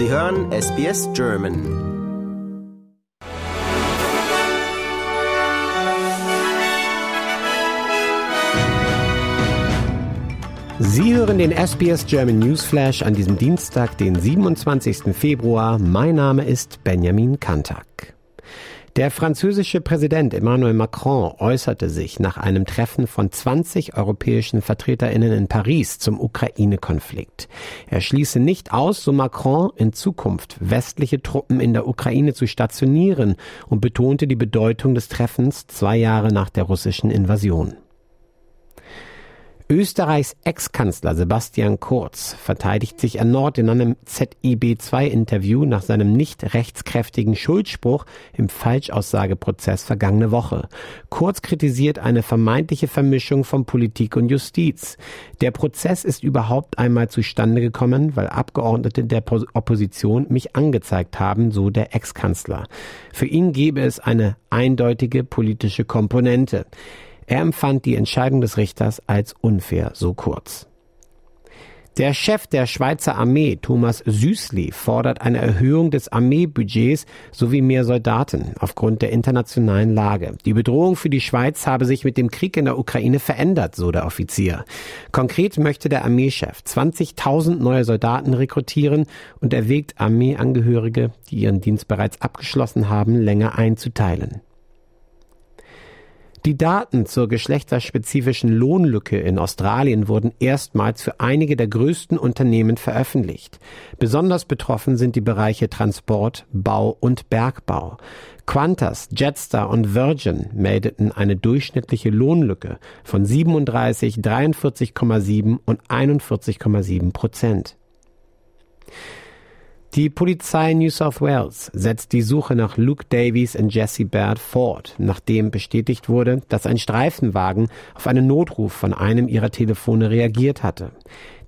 Sie hören SBS German. Sie hören den SBS German Newsflash an diesem Dienstag, den 27. Februar. Mein Name ist Benjamin Kantak. Der französische Präsident Emmanuel Macron äußerte sich nach einem Treffen von 20 europäischen Vertreterinnen in Paris zum Ukraine-Konflikt. Er schließe nicht aus, so Macron, in Zukunft westliche Truppen in der Ukraine zu stationieren und betonte die Bedeutung des Treffens zwei Jahre nach der russischen Invasion. Österreichs Ex-Kanzler Sebastian Kurz verteidigt sich erneut in einem ZIB-2-Interview nach seinem nicht rechtskräftigen Schuldspruch im Falschaussageprozess vergangene Woche. Kurz kritisiert eine vermeintliche Vermischung von Politik und Justiz. Der Prozess ist überhaupt einmal zustande gekommen, weil Abgeordnete der Opposition mich angezeigt haben, so der Ex-Kanzler. Für ihn gebe es eine eindeutige politische Komponente. Er empfand die Entscheidung des Richters als unfair, so kurz. Der Chef der Schweizer Armee, Thomas Süßli, fordert eine Erhöhung des Armeebudgets sowie mehr Soldaten aufgrund der internationalen Lage. Die Bedrohung für die Schweiz habe sich mit dem Krieg in der Ukraine verändert, so der Offizier. Konkret möchte der Armeechef 20.000 neue Soldaten rekrutieren und erwägt Armeeangehörige, die ihren Dienst bereits abgeschlossen haben, länger einzuteilen. Die Daten zur geschlechterspezifischen Lohnlücke in Australien wurden erstmals für einige der größten Unternehmen veröffentlicht. Besonders betroffen sind die Bereiche Transport, Bau und Bergbau. Qantas, Jetstar und Virgin meldeten eine durchschnittliche Lohnlücke von 37, 43,7 und 41,7 Prozent. Die Polizei New South Wales setzt die Suche nach Luke Davies und Jesse Baird fort, nachdem bestätigt wurde, dass ein Streifenwagen auf einen Notruf von einem ihrer Telefone reagiert hatte.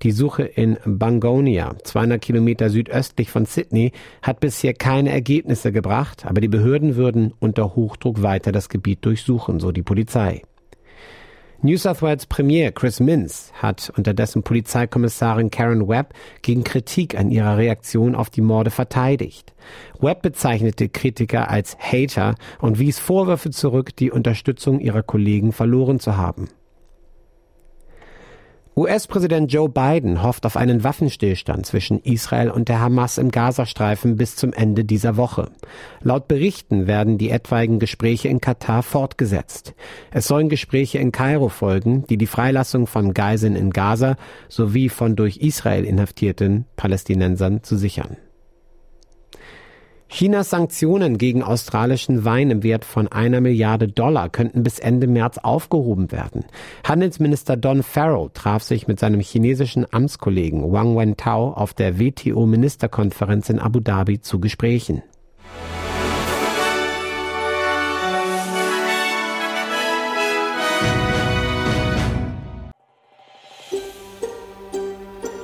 Die Suche in Bungonia, 200 Kilometer südöstlich von Sydney, hat bisher keine Ergebnisse gebracht, aber die Behörden würden unter Hochdruck weiter das Gebiet durchsuchen, so die Polizei. New South Wales Premier Chris Minns hat unterdessen Polizeikommissarin Karen Webb gegen Kritik an ihrer Reaktion auf die Morde verteidigt. Webb bezeichnete Kritiker als Hater und wies Vorwürfe zurück, die Unterstützung ihrer Kollegen verloren zu haben. US-Präsident Joe Biden hofft auf einen Waffenstillstand zwischen Israel und der Hamas im Gazastreifen bis zum Ende dieser Woche. Laut Berichten werden die etwaigen Gespräche in Katar fortgesetzt. Es sollen Gespräche in Kairo folgen, die die Freilassung von Geiseln in Gaza sowie von durch Israel inhaftierten Palästinensern zu sichern. Chinas Sanktionen gegen australischen Wein im Wert von einer Milliarde Dollar könnten bis Ende März aufgehoben werden. Handelsminister Don Farrell traf sich mit seinem chinesischen Amtskollegen Wang Wentao auf der WTO-Ministerkonferenz in Abu Dhabi zu Gesprächen.